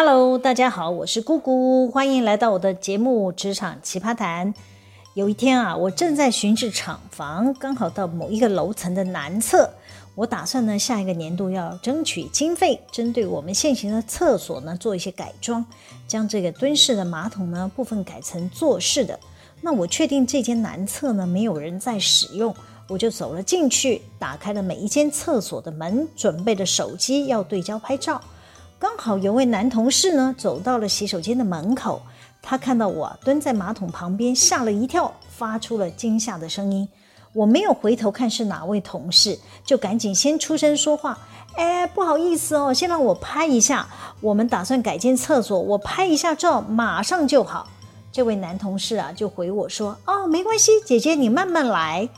Hello，大家好，我是姑姑，欢迎来到我的节目《职场奇葩谈》。有一天啊，我正在巡视厂房，刚好到某一个楼层的南侧。我打算呢，下一个年度要争取经费，针对我们现行的厕所呢做一些改装，将这个蹲式的马桶呢部分改成坐式的。那我确定这间南侧呢没有人在使用，我就走了进去，打开了每一间厕所的门，准备着手机要对焦拍照。刚好有位男同事呢走到了洗手间的门口，他看到我蹲在马桶旁边，吓了一跳，发出了惊吓的声音。我没有回头看是哪位同事，就赶紧先出声说话：“哎，不好意思哦，先让我拍一下，我们打算改建厕所，我拍一下照，马上就好。”这位男同事啊就回我说：“哦，没关系，姐姐你慢慢来。”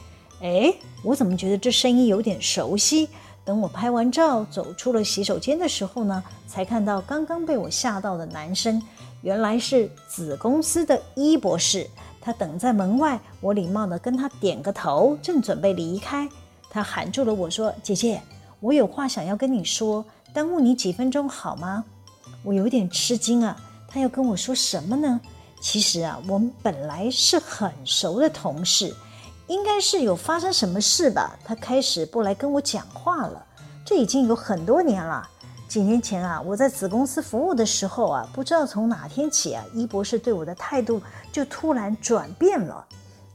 哎，我怎么觉得这声音有点熟悉？等我拍完照走出了洗手间的时候呢，才看到刚刚被我吓到的男生，原来是子公司的伊博士。他等在门外，我礼貌地跟他点个头，正准备离开，他喊住了我说：“姐姐，我有话想要跟你说，耽误你几分钟好吗？”我有点吃惊啊，他要跟我说什么呢？其实啊，我们本来是很熟的同事。应该是有发生什么事吧？他开始不来跟我讲话了。这已经有很多年了。几年前啊，我在子公司服务的时候啊，不知道从哪天起啊，伊博士对我的态度就突然转变了，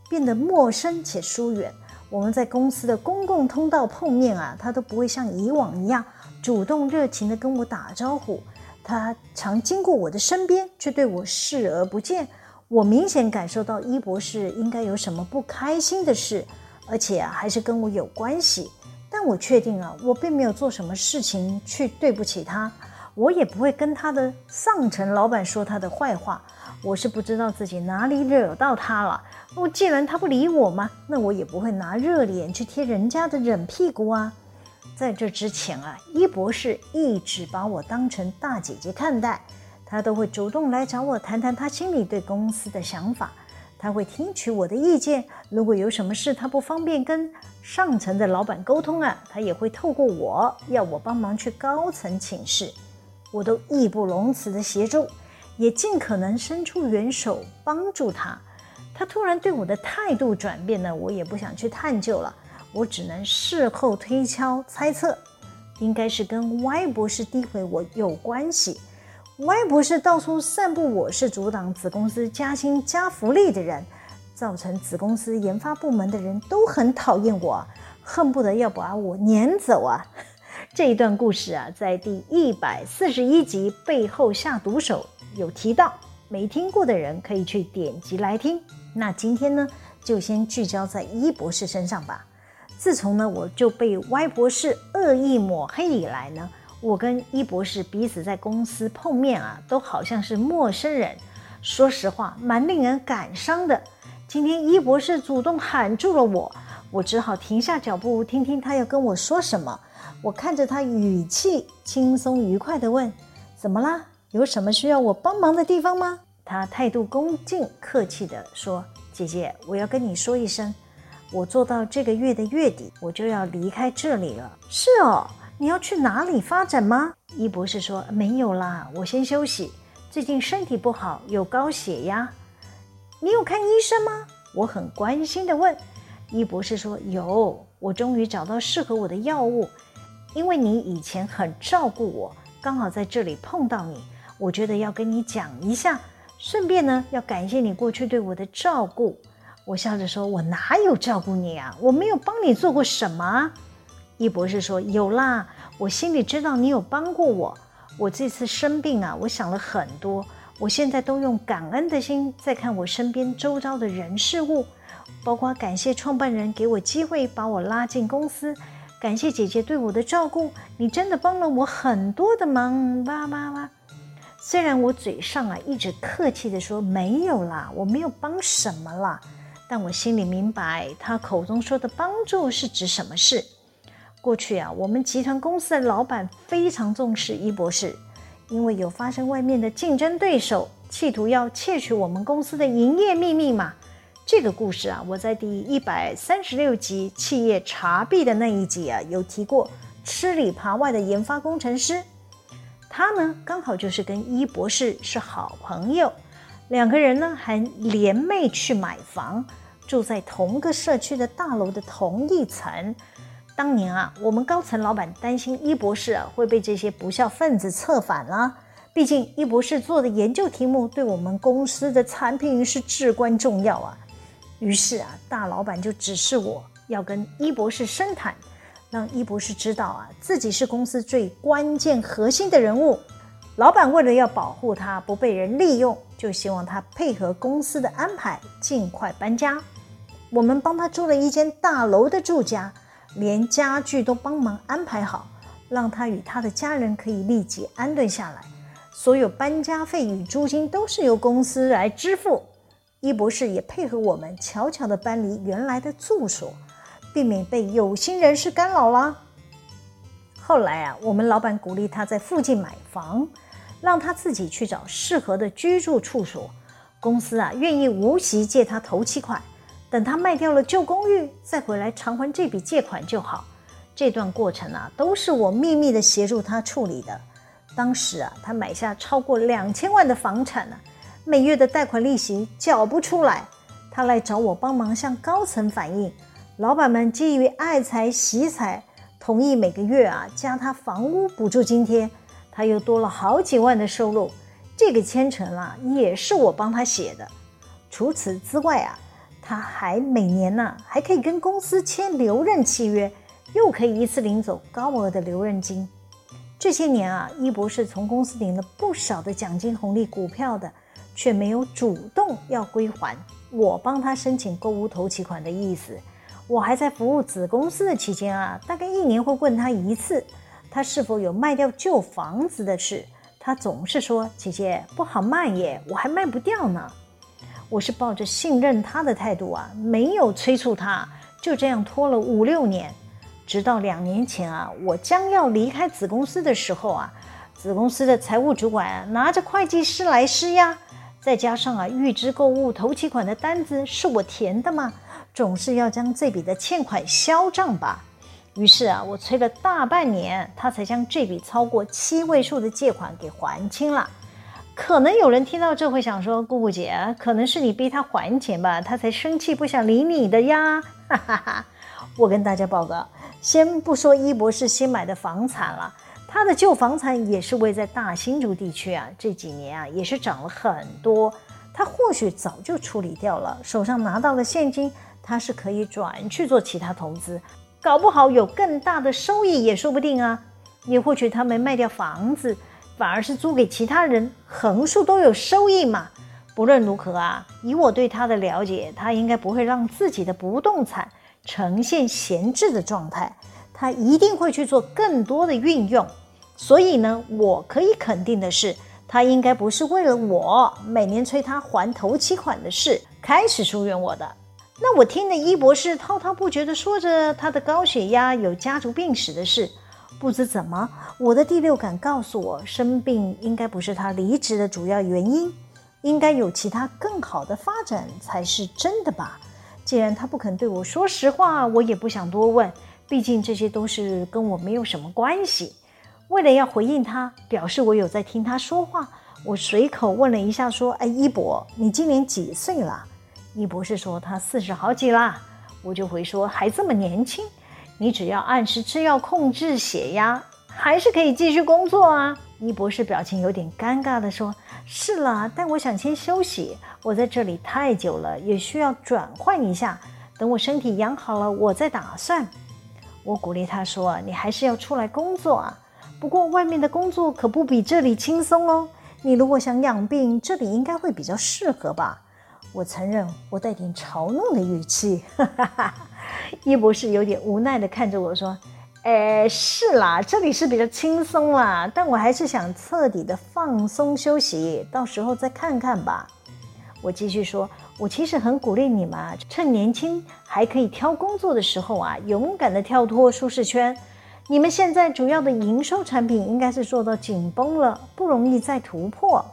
变得陌生且疏远。我们在公司的公共通道碰面啊，他都不会像以往一样主动热情地跟我打招呼。他常经过我的身边，却对我视而不见。我明显感受到伊博士应该有什么不开心的事，而且啊，还是跟我有关系。但我确定啊，我并没有做什么事情去对不起他，我也不会跟他的上层老板说他的坏话。我是不知道自己哪里惹到他了。我既然他不理我嘛，那我也不会拿热脸去贴人家的冷屁股啊。在这之前啊，伊博士一直把我当成大姐姐看待。他都会主动来找我谈谈他心里对公司的想法，他会听取我的意见。如果有什么事他不方便跟上层的老板沟通啊，他也会透过我要我帮忙去高层请示，我都义不容辞的协助，也尽可能伸出援手帮助他。他突然对我的态度转变呢，我也不想去探究了，我只能事后推敲猜测，应该是跟 Y 博士诋毁我有关系。歪博士到处散布我是阻挡子公司加薪加福利的人，造成子公司研发部门的人都很讨厌我，恨不得要把我撵走啊！这一段故事啊，在第一百四十一集背后下毒手有提到，没听过的人可以去点击来听。那今天呢，就先聚焦在一博士身上吧。自从呢，我就被歪博士恶意抹黑以来呢。我跟伊博士彼此在公司碰面啊，都好像是陌生人。说实话，蛮令人感伤的。今天伊博士主动喊住了我，我只好停下脚步，听听他要跟我说什么。我看着他，语气轻松愉快地问：“怎么啦？有什么需要我帮忙的地方吗？”他态度恭敬，客气地说：“姐姐，我要跟你说一声，我做到这个月的月底，我就要离开这里了。”是哦。你要去哪里发展吗？伊博士说：“没有啦，我先休息。最近身体不好，有高血压。你有看医生吗？”我很关心地问。伊博士说：“有，我终于找到适合我的药物。因为你以前很照顾我，刚好在这里碰到你，我觉得要跟你讲一下，顺便呢，要感谢你过去对我的照顾。”我笑着说：“我哪有照顾你啊？我没有帮你做过什么。”易博士说：“有啦，我心里知道你有帮过我。我这次生病啊，我想了很多。我现在都用感恩的心在看我身边周遭的人事物，包括感谢创办人给我机会把我拉进公司，感谢姐姐对我的照顾。你真的帮了我很多的忙，哇哇哇！虽然我嘴上啊一直客气地说没有啦，我没有帮什么啦，但我心里明白他口中说的帮助是指什么事。”过去啊，我们集团公司的老板非常重视伊博士，因为有发生外面的竞争对手企图要窃取我们公司的营业秘密嘛。这个故事啊，我在第一百三十六集企业查弊的那一集啊，有提过吃里扒外的研发工程师，他呢，刚好就是跟伊博士是好朋友，两个人呢还联袂去买房，住在同个社区的大楼的同一层。当年啊，我们高层老板担心伊博士啊会被这些不肖分子策反了。毕竟伊博士做的研究题目对我们公司的产品是至关重要啊。于是啊，大老板就指示我要跟伊博士深谈。让伊博士知道啊，自己是公司最关键核心的人物。老板为了要保护他不被人利用，就希望他配合公司的安排，尽快搬家。我们帮他租了一间大楼的住家，连家具都帮忙安排好，让他与他的家人可以立即安顿下来。所有搬家费与租金都是由公司来支付。伊博士也配合我们，悄悄地搬离原来的住所。避免被有心人士干扰了。后来啊，我们老板鼓励他在附近买房，让他自己去找适合的居住处所。公司啊，愿意无息借他头期款，等他卖掉了旧公寓，再回来偿还这笔借款就好。这段过程啊，都是我秘密的协助他处理的。当时啊，他买下超过两千万的房产呢，每月的贷款利息缴不出来，他来找我帮忙向高层反映。老板们基于爱财惜财，同意每个月啊加他房屋补助津贴，他又多了好几万的收入。这个签呈啊也是我帮他写的。除此之外啊，他还每年呢、还可以跟公司签留任契约，又可以一次领走高额的留任金。这些年啊，伊博士从公司领了不少的奖金、红利、股票的，却没有主动要归还我帮他申请购屋头期款的意思。我还在服务子公司的期间啊，大概一年会问他一次，他是否有卖掉旧房子的事。他总是说：“姐姐不好卖耶，我还卖不掉呢。”我是抱着信任他的态度啊，没有催促他，就这样拖了五六年，直到两年前啊，我将要离开子公司的时候啊，子公司的财务主管，拿着会计师来施压，再加上啊，预支购物头期款的单子是我填的嘛。总是要将这笔的欠款销账吧。于是啊，我催了大半年，他才将这笔超过七位数的借款给还清了。可能有人听到这会想说：“姑姑姐，可能是你逼他还钱吧，他才生气不想理你的呀。”哈哈哈！我跟大家报告，先不说一博士新买的房产了，他的旧房产也是位在大新竹地区啊，这几年啊也是涨了很多。他或许早就处理掉了，手上拿到了现金。他是可以转去做其他投资，搞不好有更大的收益也说不定啊。也或许他没卖掉房子，反而是租给其他人，横竖都有收益嘛。不论如何啊，以我对他的了解，他应该不会让自己的不动产呈现闲置的状态，他一定会去做更多的运用。所以呢，我可以肯定的是，他应该不是为了我每年催他还头期款的事开始疏远我的。那我听了伊博士滔滔不绝地说着他的高血压、有家族病史的事，不知怎么，我的第六感告诉我，生病应该不是他离职的主要原因，应该有其他更好的发展才是真的吧。既然他不肯对我说实话，我也不想多问，毕竟这些都是跟我没有什么关系。为了要回应他，表示我有在听他说话，我随口问了一下，说：“哎，一博，你今年几岁了？”一博士说他四十好几啦，我就回说还这么年轻，你只要按时吃药控制血压，还是可以继续工作啊。伊博士表情有点尴尬地说：“是啦，但我想先休息，我在这里太久了，也需要转换一下。等我身体养好了，我再打算。”我鼓励他说：“你还是要出来工作啊，不过外面的工作可不比这里轻松哦。你如果想养病，这里应该会比较适合吧。”我承认，我带点嘲弄的语气。哈哈哈，伊博士有点无奈地看着我说：“诶，是啦，这里是比较轻松啦，但我还是想彻底的放松休息，到时候再看看吧。”我继续说：“我其实很鼓励你们，趁年轻还可以挑工作的时候啊，勇敢地跳脱舒适圈。你们现在主要的营收产品应该是做到紧绷了，不容易再突破。”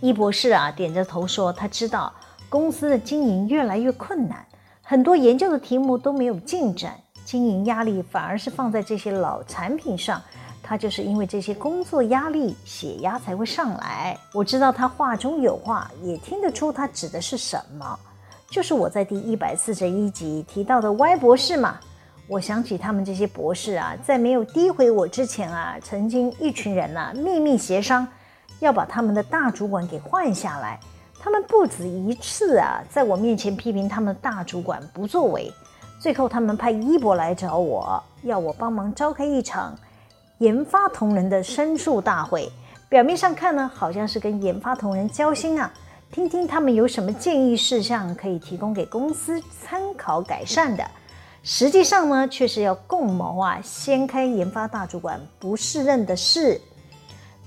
伊博士啊，点着头说：“他知道。”公司的经营越来越困难，很多研究的题目都没有进展，经营压力反而是放在这些老产品上，他就是因为这些工作压力，血压才会上来。我知道他话中有话，也听得出他指的是什么，就是我在第一百四十一集提到的歪博士嘛。我想起他们这些博士啊，在没有诋毁我之前啊，曾经一群人呐、秘密协商，要把他们的大主管给换下来。他们不止一次啊，在我面前批评他们大主管不作为。最后，他们派一博来找我，要我帮忙召开一场研发同仁的申诉大会。表面上看呢，好像是跟研发同仁交心啊，听听他们有什么建议事项可以提供给公司参考改善的。实际上呢，却是要共谋啊，掀开研发大主管不适任的事。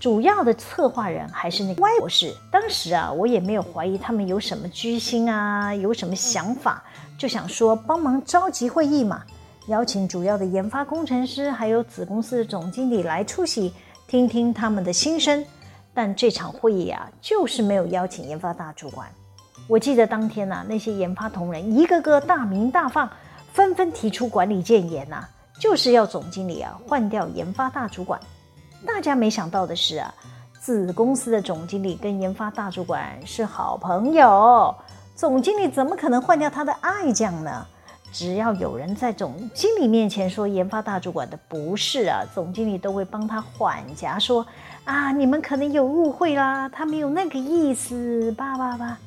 主要的策划人还是那个歪博士。当时啊，我也没有怀疑他们有什么居心啊，有什么想法，就想说帮忙召集会议嘛，邀请主要的研发工程师还有子公司的总经理来出席，听听他们的心声。但这场会议啊，就是没有邀请研发大主管。我记得当天啊，那些研发同仁一个个大鸣大放。纷纷提出管理建言呐、就是要总经理啊换掉研发大主管。大家没想到的是啊，子公司的总经理跟研发大主管是好朋友，总经理怎么可能换掉他的爱将呢？只要有人在总经理面前说研发大主管的不是啊，总经理都会帮他缓颊说啊，你们可能有误会啦，他没有那个意思，叭叭叭。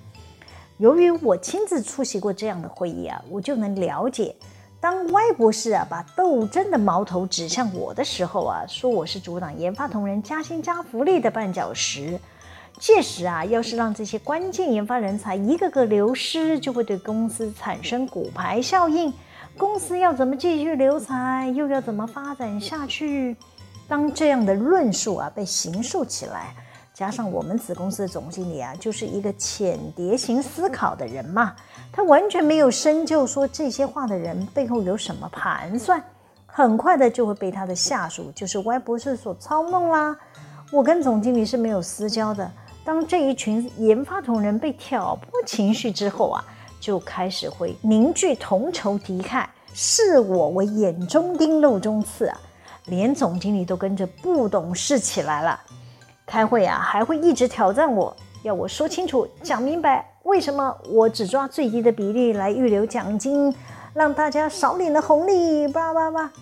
由于我亲自出席过这样的会议啊，我就能了解，当 Y 博士啊把斗争的矛头指向我的时候啊，说我是阻挡研发同仁加薪加福利的绊脚石。届时啊，要是让这些关键研发人才一个个流失，就会对公司产生骨牌效应。公司要怎么继续留才，又要怎么发展下去？当这样的论述啊被形塑起来。加上我们子公司的总经理啊，就是一个浅碟型思考的人嘛，他完全没有深究说这些话的人背后有什么盘算，很快的就会被他的下属，就是歪博士所操弄啦。我跟总经理是没有私交的，当这一群研发同仁被挑拨情绪之后啊，就开始会凝聚同仇敌忾，视我为眼中钉、肉中刺啊，连总经理都跟着不懂事起来了。开会啊，还会一直挑战我，要我说清楚、讲明白，为什么我只抓最低的比例来预留奖金，让大家少领了红利，叭叭叭。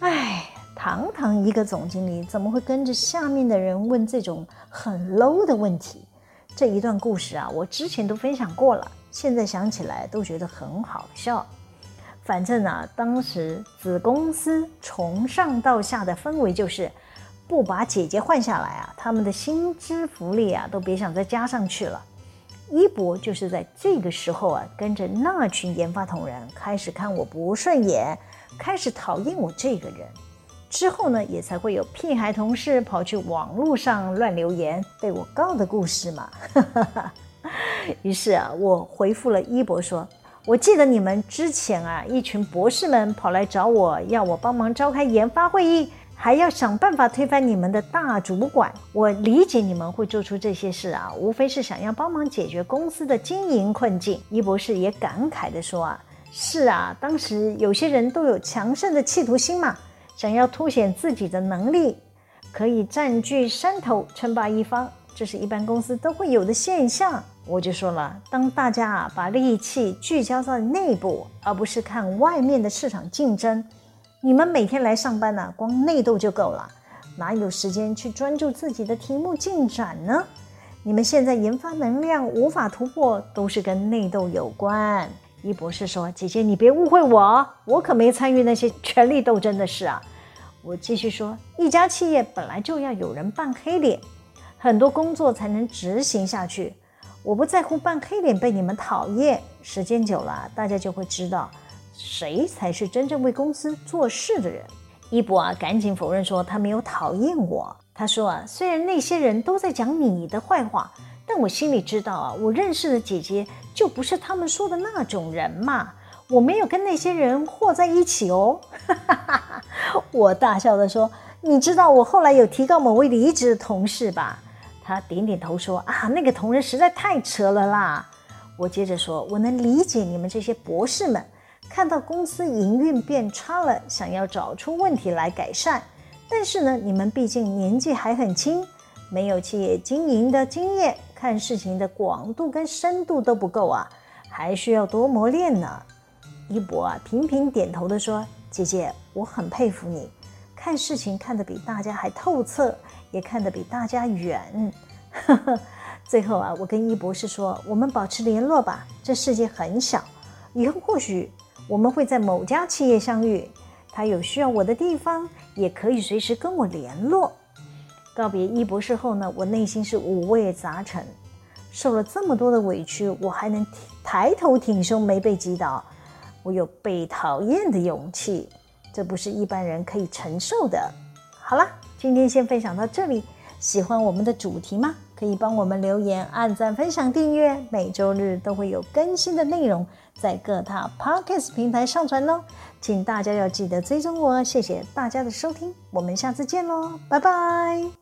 哎，堂堂一个总经理，怎么会跟着下面的人问这种很 low 的问题？这一段故事啊，我之前都分享过了，现在想起来都觉得很好笑。反正啊，当时子公司从上到下的氛围就是。不把姐姐换下来啊，他们的薪资福利啊都别想再加上去了。一博就是在这个时候啊，跟着那群研发同仁开始看我不顺眼，开始讨厌我这个人。之后呢，也才会有屁孩同事跑去网络上乱留言，被我告的故事嘛。于是啊，我回复了一博说：“我记得你们之前啊，一群博士们跑来找我要我帮忙召开研发会议。”还要想办法推翻你们的大主管，我理解你们会做出这些事啊，无非是想要帮忙解决公司的经营困境。一博士也感慨地说啊，是啊，当时有些人都有强盛的企图心嘛，想要凸显自己的能力，可以占据山头称霸一方，这是一般公司都会有的现象。我就说了，当大家啊把力气聚焦在内部，而不是看外面的市场竞争。你们每天来上班呢、光内斗就够了，哪有时间去专注自己的题目进展呢？你们现在研发能量无法突破，都是跟内斗有关。一博士说：“姐姐，你别误会我，我可没参与那些权力斗争的事啊。”我继续说：“一家企业本来就要有人扮黑脸，很多工作才能执行下去。我不在乎扮黑脸被你们讨厌，时间久了，大家就会知道。”谁才是真正为公司做事的人？一博啊，赶紧否认说他没有讨厌我。他说啊，虽然那些人都在讲你的坏话，但我心里知道啊，我认识的姐姐就不是他们说的那种人嘛。我没有跟那些人和在一起哦。我大笑的说：“你知道我后来有提告某位离职的同事吧？”他点点头说：“啊，那个同仁实在太扯了啦。”我接着说：“我能理解你们这些博士们。”看到公司营运变差了，想要找出问题来改善，但是呢，你们毕竟年纪还很轻，没有企业经营的经验，看事情的广度跟深度都不够啊，还需要多磨练呢。”一博啊，频频点头地说：“姐姐，我很佩服你，看事情看得比大家还透彻，也看得比大家远。”最后啊，我跟一博士说：“我们保持联络吧，这世界很小，以后或许我们会在某家企业相遇，他有需要我的地方，也可以随时跟我联络。”告别一博士后呢，我内心是五味杂陈，受了这么多的委屈，我还能抬头挺胸，没被击倒。我有被讨厌的勇气，这不是一般人可以承受的。好啦，今天先分享到这里。喜欢我们的主题吗？可以帮我们留言、按赞、分享、订阅。每周日都会有更新的内容在各大 Podcast 平台上传哦，请大家要记得追踪我。谢谢大家的收听，我们下次见喽，拜拜。